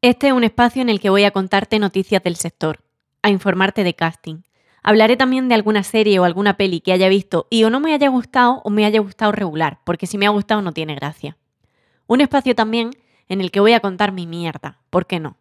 Este es un espacio en el que voy a contarte noticias del sector, a informarte de casting. Hablaré también de alguna serie o alguna peli que haya visto y o no me haya gustado o me haya gustado regular, porque si me ha gustado no tiene gracia. Un espacio también en el que voy a contar mi mierda, ¿por qué no?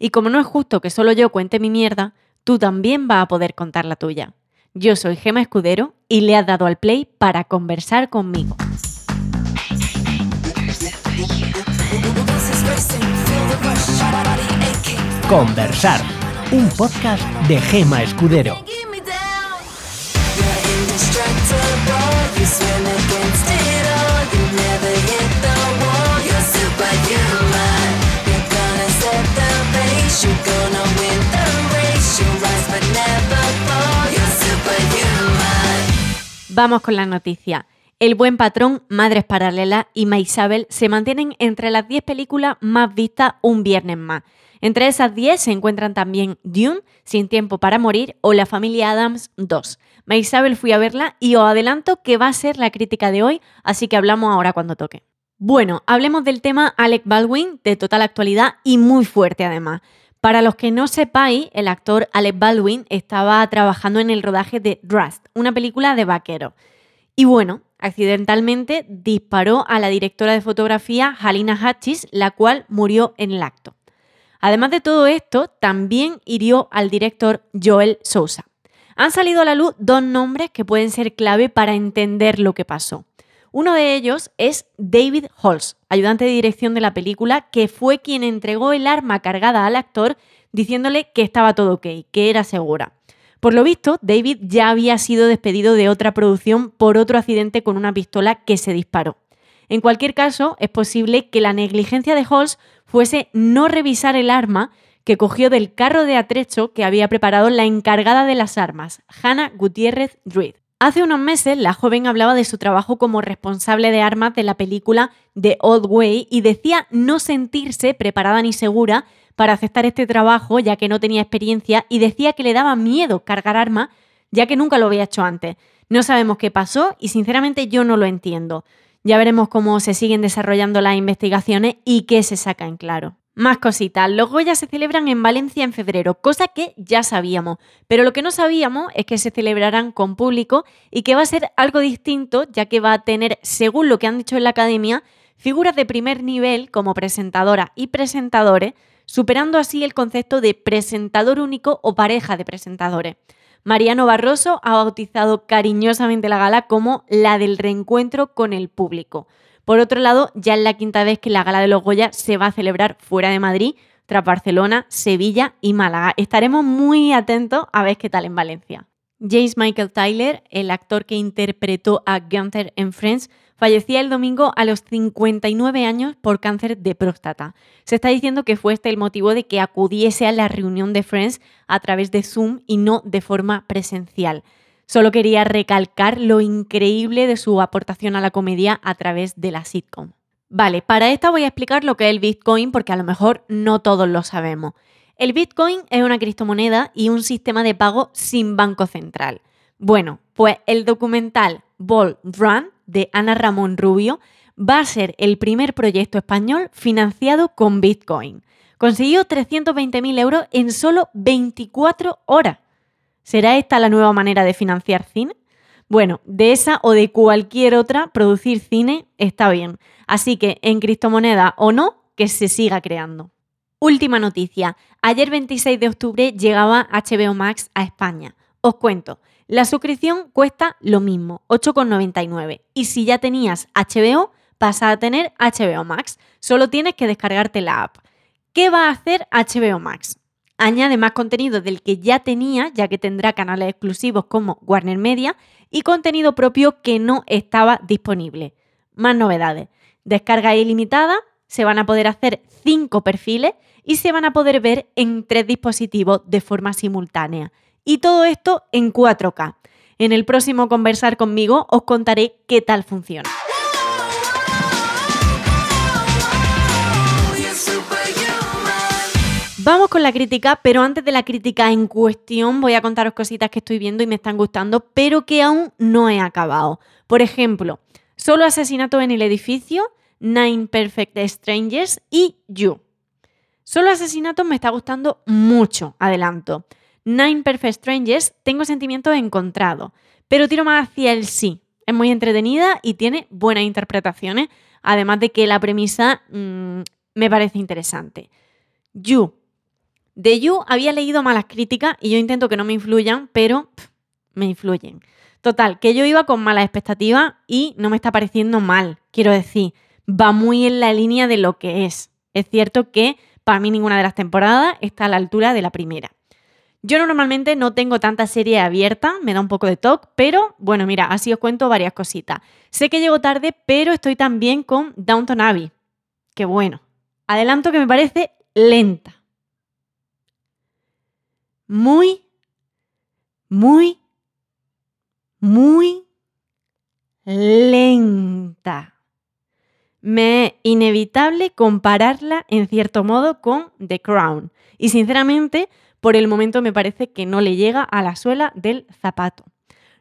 Y como no es justo que solo yo cuente mi mierda, tú también vas a poder contar la tuya. Yo soy Gema Escudero y le has dado al play para conversar conmigo. Conversar, un podcast de Gema Escudero. Vamos con la noticia. El buen patrón, Madres Paralelas y Maisabel se mantienen entre las 10 películas más vistas un viernes más. Entre esas 10 se encuentran también Dune, Sin Tiempo para Morir o La Familia Adams 2. Maisabel fui a verla y os adelanto que va a ser la crítica de hoy, así que hablamos ahora cuando toque. Bueno, hablemos del tema Alec Baldwin, de total actualidad y muy fuerte además. Para los que no sepáis, el actor Alec Baldwin estaba trabajando en el rodaje de Rust, una película de vaquero. Y bueno, accidentalmente disparó a la directora de fotografía Halina Hutchis, la cual murió en el acto. Además de todo esto, también hirió al director Joel Sousa. Han salido a la luz dos nombres que pueden ser clave para entender lo que pasó. Uno de ellos es David Holz, ayudante de dirección de la película, que fue quien entregó el arma cargada al actor diciéndole que estaba todo ok, que era segura. Por lo visto, David ya había sido despedido de otra producción por otro accidente con una pistola que se disparó. En cualquier caso, es posible que la negligencia de Holz fuese no revisar el arma que cogió del carro de atrecho que había preparado la encargada de las armas, Hannah Gutiérrez Druid. Hace unos meses, la joven hablaba de su trabajo como responsable de armas de la película The Old Way y decía no sentirse preparada ni segura para aceptar este trabajo ya que no tenía experiencia y decía que le daba miedo cargar armas ya que nunca lo había hecho antes. No sabemos qué pasó y sinceramente yo no lo entiendo. Ya veremos cómo se siguen desarrollando las investigaciones y qué se saca en claro. Más cositas, los Goya se celebran en Valencia en febrero, cosa que ya sabíamos, pero lo que no sabíamos es que se celebrarán con público y que va a ser algo distinto, ya que va a tener, según lo que han dicho en la academia, figuras de primer nivel como presentadora y presentadores, superando así el concepto de presentador único o pareja de presentadores. Mariano Barroso ha bautizado cariñosamente la gala como la del reencuentro con el público. Por otro lado, ya es la quinta vez que la Gala de los Goya se va a celebrar fuera de Madrid, tras Barcelona, Sevilla y Málaga. Estaremos muy atentos a ver qué tal en Valencia. James Michael Tyler, el actor que interpretó a Gunther en Friends, fallecía el domingo a los 59 años por cáncer de próstata. Se está diciendo que fue este el motivo de que acudiese a la reunión de Friends a través de Zoom y no de forma presencial. Solo quería recalcar lo increíble de su aportación a la comedia a través de la sitcom. Vale, para esta voy a explicar lo que es el Bitcoin porque a lo mejor no todos lo sabemos. El Bitcoin es una criptomoneda y un sistema de pago sin banco central. Bueno, pues el documental Ball Run de Ana Ramón Rubio va a ser el primer proyecto español financiado con Bitcoin. Consiguió 320.000 euros en solo 24 horas. ¿Será esta la nueva manera de financiar cine? Bueno, de esa o de cualquier otra, producir cine está bien. Así que en criptomoneda o no, que se siga creando. Última noticia. Ayer 26 de octubre llegaba HBO Max a España. Os cuento, la suscripción cuesta lo mismo, 8,99. Y si ya tenías HBO, pasa a tener HBO Max. Solo tienes que descargarte la app. ¿Qué va a hacer HBO Max? Añade más contenido del que ya tenía, ya que tendrá canales exclusivos como Warner Media y contenido propio que no estaba disponible. Más novedades. Descarga ilimitada, se van a poder hacer cinco perfiles y se van a poder ver en tres dispositivos de forma simultánea. Y todo esto en 4K. En el próximo Conversar conmigo os contaré qué tal funciona. Vamos con la crítica, pero antes de la crítica en cuestión voy a contaros cositas que estoy viendo y me están gustando, pero que aún no he acabado. Por ejemplo, Solo asesinato en el edificio, Nine Perfect Strangers y You. Solo Asesinatos me está gustando mucho, adelanto. Nine Perfect Strangers tengo sentimientos encontrados, pero tiro más hacia el sí. Es muy entretenida y tiene buenas interpretaciones, además de que la premisa mmm, me parece interesante. You. De You había leído malas críticas y yo intento que no me influyan, pero me influyen. Total, que yo iba con malas expectativas y no me está pareciendo mal. Quiero decir, va muy en la línea de lo que es. Es cierto que para mí ninguna de las temporadas está a la altura de la primera. Yo normalmente no tengo tanta serie abierta, me da un poco de toque, pero bueno, mira, así os cuento varias cositas. Sé que llego tarde, pero estoy también con Downton Abbey. Qué bueno. Adelanto que me parece lenta. Muy, muy, muy lenta. Me inevitable compararla en cierto modo con The Crown. Y sinceramente, por el momento me parece que no le llega a la suela del zapato.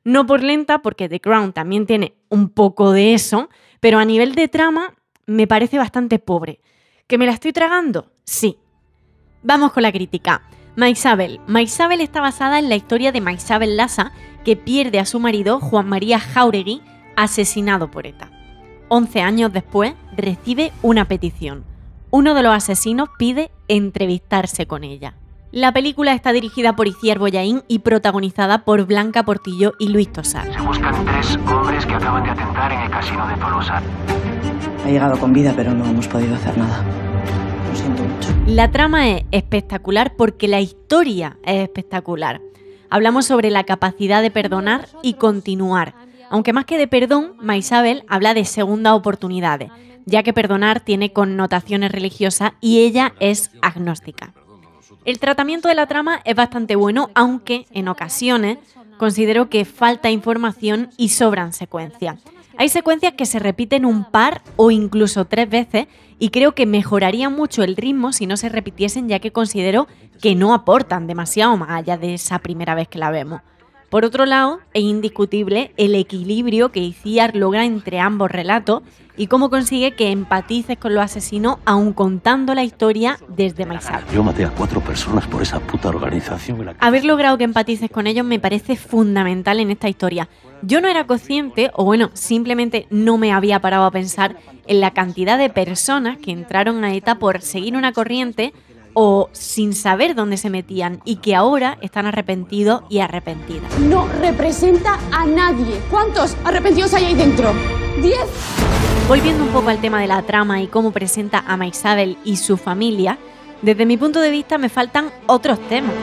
No por lenta, porque The Crown también tiene un poco de eso, pero a nivel de trama me parece bastante pobre. ¿Que me la estoy tragando? Sí. Vamos con la crítica. Maisabel. Maisabel está basada en la historia de Maisabel Lassa, que pierde a su marido Juan María Jauregui, asesinado por ETA. 11 años después, recibe una petición. Uno de los asesinos pide entrevistarse con ella. La película está dirigida por Iciar Boyaín y protagonizada por Blanca Portillo y Luis Tosar. Se buscan tres hombres que acaban de atentar en el casino de Tolosa. Ha llegado con vida, pero no hemos podido hacer nada. Lo siento mucho. La trama es espectacular porque la historia es espectacular. Hablamos sobre la capacidad de perdonar y continuar. Aunque más que de perdón, Maisabel habla de segunda oportunidades, ya que perdonar tiene connotaciones religiosas y ella es agnóstica. El tratamiento de la trama es bastante bueno, aunque en ocasiones considero que falta información y sobran secuencias. Hay secuencias que se repiten un par o incluso tres veces y creo que mejoraría mucho el ritmo si no se repitiesen ya que considero que no aportan demasiado más allá de esa primera vez que la vemos. Por otro lado, es indiscutible el equilibrio que Iciar logra entre ambos relatos y cómo consigue que empatices con los asesinos aun contando la historia desde Maisal. Yo maté a cuatro personas por esa puta organización. Haber logrado que empatices con ellos me parece fundamental en esta historia. Yo no era consciente, o bueno, simplemente no me había parado a pensar en la cantidad de personas que entraron a ETA por seguir una corriente o sin saber dónde se metían y que ahora están arrepentidos y arrepentidas. no representa a nadie. ¿Cuántos arrepentidos hay ahí dentro? ¿Diez? Volviendo un poco al tema de la trama y cómo presenta a Maisabel y su familia, desde mi punto de vista me faltan otros temas.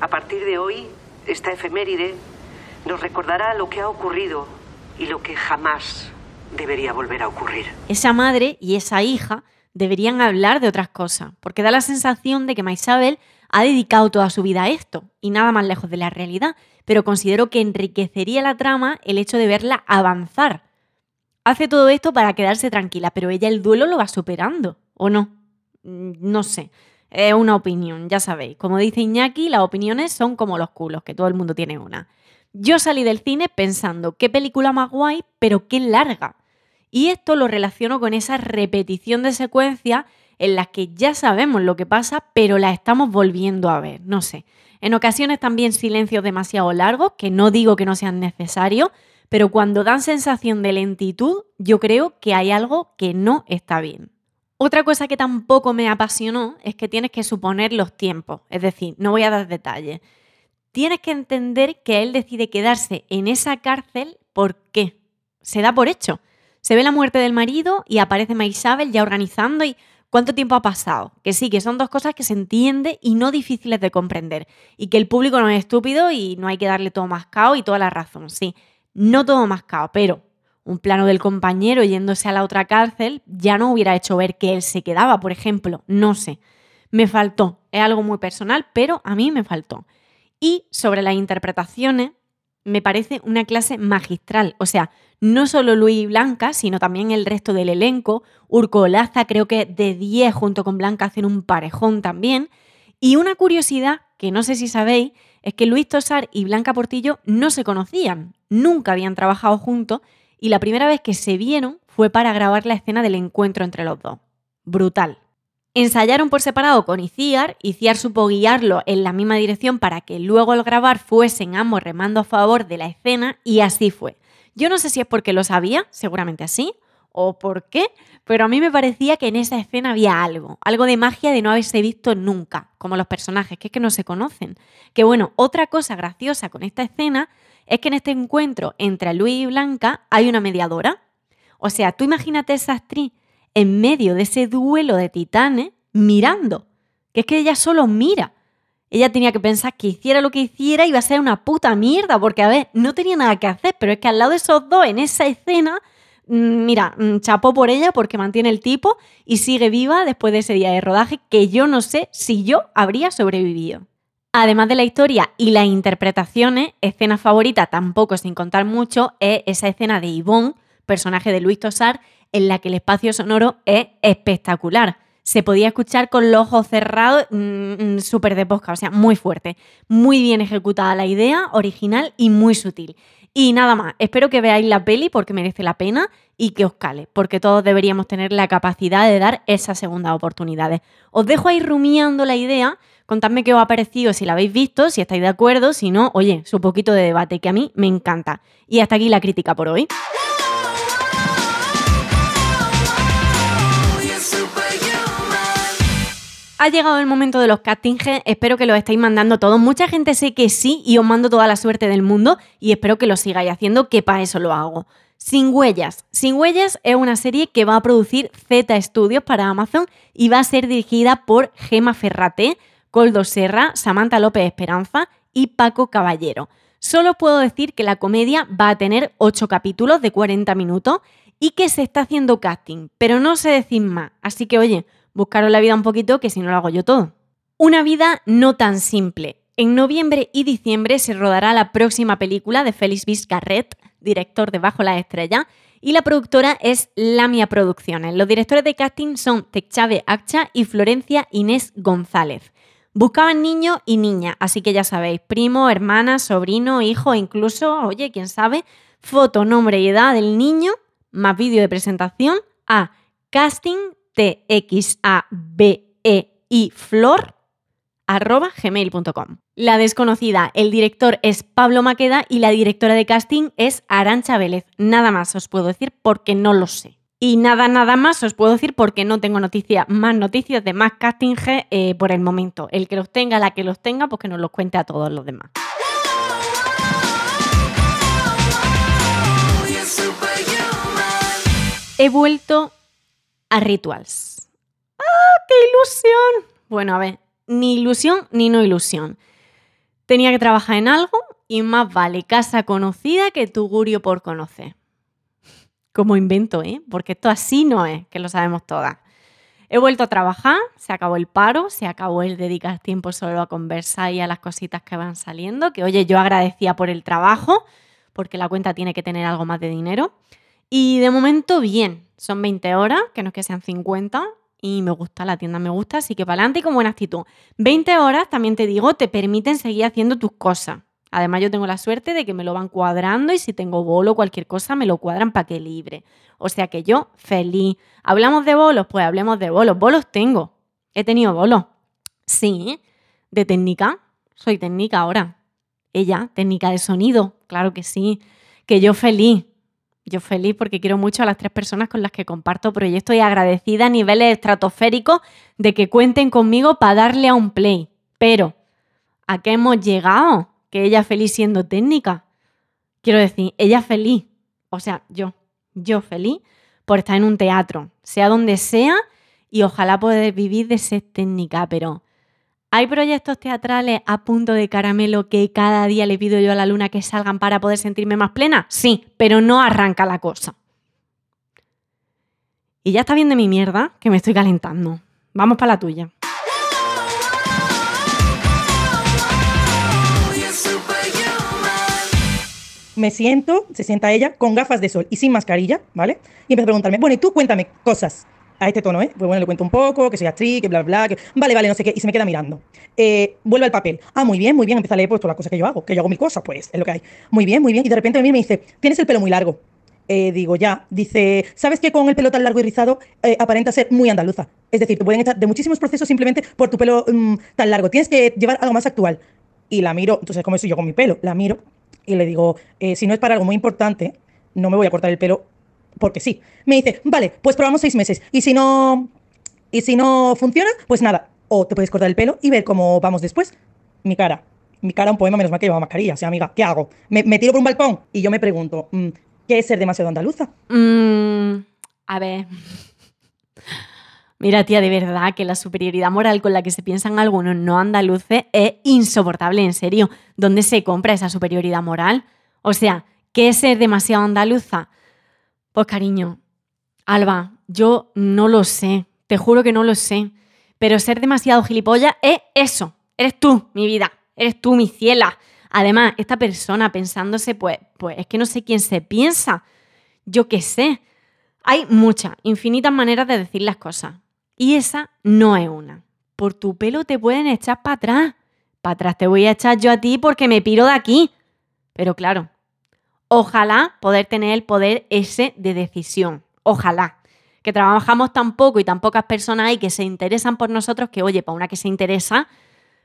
A partir de hoy, esta efeméride nos recordará lo que ha ocurrido y lo que jamás debería volver a ocurrir. Esa madre y esa hija deberían hablar de otras cosas, porque da la sensación de que Maisabel ha dedicado toda su vida a esto, y nada más lejos de la realidad, pero considero que enriquecería la trama el hecho de verla avanzar. Hace todo esto para quedarse tranquila, pero ella el duelo lo va superando, ¿o no? Mm, No sé, es una opinión, ya sabéis. Como dice Iñaki, las opiniones son como los culos, que todo el mundo tiene una. Yo salí del cine pensando, qué película más guay, pero qué larga. Y esto lo relaciono con esa repetición de secuencias en las que ya sabemos lo que pasa, pero la estamos volviendo a ver. No sé. En ocasiones también silencios demasiado largos, que no digo que no sean necesarios, pero cuando dan sensación de lentitud, yo creo que hay algo que no está bien. Otra cosa que tampoco me apasionó es que tienes que suponer los tiempos, es decir, no voy a dar detalles. Tienes que entender que él decide quedarse en esa cárcel ¿por qué? Se da por hecho. Se ve la muerte del marido y aparece Maisabel ya organizando y ¿cuánto tiempo ha pasado? Que sí, que son dos cosas que se entiende y no difíciles de comprender. Y que el público no es estúpido y no hay que darle todo mascao y toda la razón, sí. No todo mascao, pero un plano del compañero yéndose a la otra cárcel ya no hubiera hecho ver que él se quedaba, por ejemplo. No sé. Me faltó. Es algo muy personal, pero a mí me faltó. Y sobre las interpretaciones, me parece una clase magistral. O sea, no solo Luis y Blanca, sino también el resto del elenco. Urco Olaza creo que de 10 junto con Blanca hacen un parejón también. Y una curiosidad que no sé si sabéis es que Luis Tosar y Blanca Portillo no se conocían, nunca habían trabajado juntos y la primera vez que se vieron fue para grabar la escena del encuentro entre los dos. Brutal. Ensayaron por separado con Iciar, Iciar supo guiarlo en la misma dirección para que luego al grabar fuesen ambos remando a favor de la escena y así fue. Yo no sé si es porque lo sabía, seguramente así, o por qué, pero a mí me parecía que en esa escena había algo, algo de magia de no haberse visto nunca, como los personajes, que es que no se conocen. Que bueno, otra cosa graciosa con esta escena es que en este encuentro entre Luis y Blanca hay una mediadora. O sea, tú imagínate esa actriz en medio de ese duelo de titanes mirando, que es que ella solo mira. Ella tenía que pensar que hiciera lo que hiciera iba a ser una puta mierda, porque a ver, no tenía nada que hacer, pero es que al lado de esos dos en esa escena, mm, mira, mm, chapó por ella porque mantiene el tipo y sigue viva después de ese día de rodaje que yo no sé si yo habría sobrevivido. Además de la historia y las interpretaciones, escena favorita, tampoco sin contar mucho, es esa escena de Yvonne, personaje de Luis Tosar, en la que el espacio sonoro es espectacular. Se podía escuchar con los ojos cerrados, mm, mm, súper de posca, o sea, muy fuerte. Muy bien ejecutada la idea, original y muy sutil. Y nada más, espero que veáis la peli porque merece la pena y que os cale, porque todos deberíamos tener la capacidad de dar esas segundas oportunidades. Os dejo ahí rumiando la idea, contadme qué os ha parecido, si la habéis visto, si estáis de acuerdo, si no, oye, su poquito de debate, que a mí me encanta. Y hasta aquí la crítica por hoy. Ha llegado el momento de los castings, espero que los estéis mandando todos. Mucha gente sé que sí y os mando toda la suerte del mundo y espero que lo sigáis haciendo, que para eso lo hago. Sin huellas. Sin huellas es una serie que va a producir Z Studios para Amazon y va a ser dirigida por Gema Ferrate, Coldo Serra, Samantha López Esperanza y Paco Caballero. Solo puedo decir que la comedia va a tener 8 capítulos de 40 minutos y que se está haciendo casting, pero no sé decir más. Así que oye, buscaros la vida un poquito, que si no lo hago yo todo. Una vida no tan simple. En noviembre y diciembre se rodará la próxima película de Félix Vizcarret, director de Bajo la Estrella, y la productora es Lamia Producciones. Los directores de casting son Techave Accha y Florencia Inés González. Buscaban niño y niña, así que ya sabéis, primo, hermana, sobrino, hijo, incluso, oye, quién sabe, foto, nombre y edad del niño, más vídeo de presentación a casting Flor arroba gmail.com. La desconocida, el director es Pablo Maqueda y la directora de casting es Arancha Vélez. Nada más os puedo decir porque no lo sé. Y nada, nada más os puedo decir porque no tengo noticias, más noticias de más casting eh, por el momento. El que los tenga, la que los tenga, pues que nos los cuente a todos los demás. He vuelto a Rituals. ¡Ah, qué ilusión! Bueno, a ver, ni ilusión ni no ilusión. Tenía que trabajar en algo y más vale casa conocida que tugurio por conocer. Como invento, ¿eh? Porque esto así no es, que lo sabemos todas. He vuelto a trabajar, se acabó el paro, se acabó el dedicar tiempo solo a conversar y a las cositas que van saliendo, que oye, yo agradecía por el trabajo, porque la cuenta tiene que tener algo más de dinero. Y de momento, bien. Son 20 horas, que no es que sean 50, y me gusta, la tienda me gusta, así que para adelante y con buena actitud. 20 horas, también te digo, te permiten seguir haciendo tus cosas. Además, yo tengo la suerte de que me lo van cuadrando y si tengo bolo o cualquier cosa, me lo cuadran para que libre. O sea que yo, feliz. ¿Hablamos de bolos? Pues hablemos de bolos. Bolos tengo. He tenido bolos. Sí, de técnica. Soy técnica ahora. Ella, técnica de sonido. Claro que sí. Que yo feliz. Yo feliz porque quiero mucho a las tres personas con las que comparto proyectos y agradecida a niveles estratosféricos de que cuenten conmigo para darle a un play. Pero, ¿a qué hemos llegado? Que ella feliz siendo técnica. Quiero decir, ella feliz. O sea, yo, yo feliz por estar en un teatro, sea donde sea, y ojalá poder vivir de ser técnica, pero ¿Hay proyectos teatrales a punto de caramelo que cada día le pido yo a la luna que salgan para poder sentirme más plena? Sí, pero no arranca la cosa. Y ya está bien de mi mierda, que me estoy calentando. Vamos para la tuya. Me siento, se sienta ella, con gafas de sol y sin mascarilla, ¿vale? Y empieza a preguntarme, bueno, y tú cuéntame cosas a este tono, ¿eh? Pues bueno, le cuento un poco, que soy actriz, que bla, bla, que vale, vale, no sé qué, y se me queda mirando. Eh, vuelve al papel. Ah, muy bien, muy bien, empieza a leer pues todas las cosas que yo hago, que yo hago mil cosas, pues es lo que hay. Muy bien, muy bien, y de repente a mí me dice, tienes el pelo muy largo. Eh, digo, ya. Dice, ¿sabes que con el pelo tan largo y rizado eh, aparenta ser muy andaluza? Es decir, te pueden echar de muchísimos procesos simplemente por tu pelo mm, tan largo. Tienes que llevar algo más actual. Y la miro, entonces, ¿cómo soy yo con mi pelo? La miro y le digo, eh, si no es para algo muy importante, no me voy a cortar el pelo porque sí. Me dice, vale, pues probamos seis meses. Y si no, y si no funciona, pues nada. O te puedes cortar el pelo y ver cómo vamos después. Mi cara. Mi cara, un poema, menos mal que lleva mascarilla. O sea, amiga, ¿qué hago? Me, me tiro por un balcón y yo me pregunto, mm, ¿qué es ser demasiado andaluza? Mm, a ver. Mira, tía, de verdad que la superioridad moral con la que se piensan algunos no andaluces es insoportable, en serio. ¿Dónde se compra esa superioridad moral? O sea, ¿qué es ser demasiado andaluza? Pues cariño, Alba, yo no lo sé, te juro que no lo sé, pero ser demasiado gilipollas es eso, eres tú, mi vida, eres tú, mi ciela. Además, esta persona pensándose, pues, pues es que no sé quién se piensa, yo qué sé. Hay muchas, infinitas maneras de decir las cosas. Y esa no es una. Por tu pelo te pueden echar para atrás. Para atrás te voy a echar yo a ti porque me piro de aquí. Pero claro, ojalá poder tener el poder ese de decisión. Ojalá. Que trabajamos tan poco y tan pocas personas y que se interesan por nosotros que, oye, para una que se interesa,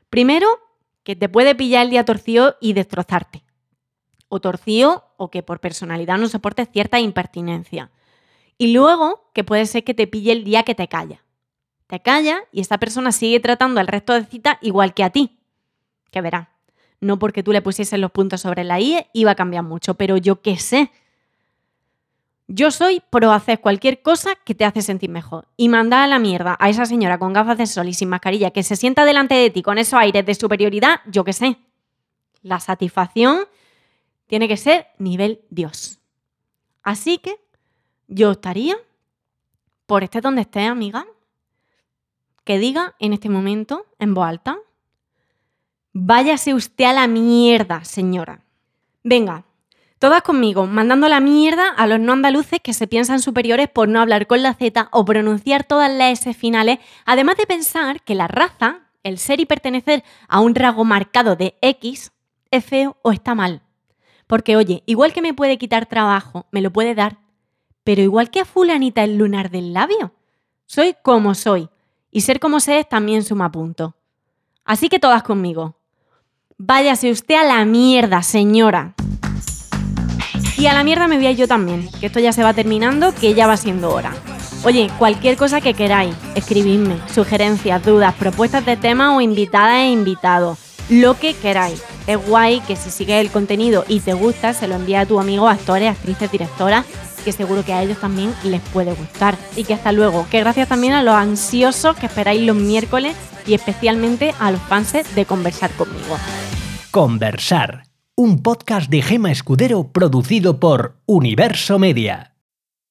primero, que te puede pillar el día torcido y destrozarte. O torcido o que por personalidad no soportes cierta impertinencia. Y luego, que puede ser que te pille el día que te calla te calla y esta persona sigue tratando al resto de citas igual que a ti. Que verá, no porque tú le pusieses los puntos sobre la I iba a cambiar mucho, pero yo qué sé. Yo soy pro hacer cualquier cosa que te hace sentir mejor. Y mandar a la mierda a esa señora con gafas de sol y sin mascarilla que se sienta delante de ti con esos aires de superioridad, yo qué sé. La satisfacción tiene que ser nivel Dios. Así que yo estaría por este donde esté, amiga, que diga en este momento, en voz alta, váyase usted a la mierda, señora. Venga, todas conmigo, mandando la mierda a los no andaluces que se piensan superiores por no hablar con la Z o pronunciar todas las S finales, además de pensar que la raza, el ser y pertenecer a un rasgo marcado de X, es feo o está mal. Porque oye, igual que me puede quitar trabajo, me lo puede dar, pero igual que a fulanita el lunar del labio. Soy como soy, y ser como sé es también suma punto. Así que todas conmigo. Váyase usted a la mierda, señora. Y a la mierda me voy a yo también, que esto ya se va terminando, que ya va siendo hora. Oye, cualquier cosa que queráis, escribidme, sugerencias, dudas, propuestas de tema o invitadas e invitados, lo que queráis. Es guay que si sigues el contenido y te gusta, se lo envía a tu amigo, actores, actrices, directoras que seguro que a ellos también les puede gustar. Y que hasta luego. Que gracias también a los ansiosos que esperáis los miércoles y especialmente a los fans de Conversar conmigo. Conversar, un podcast de Gema Escudero producido por Universo Media.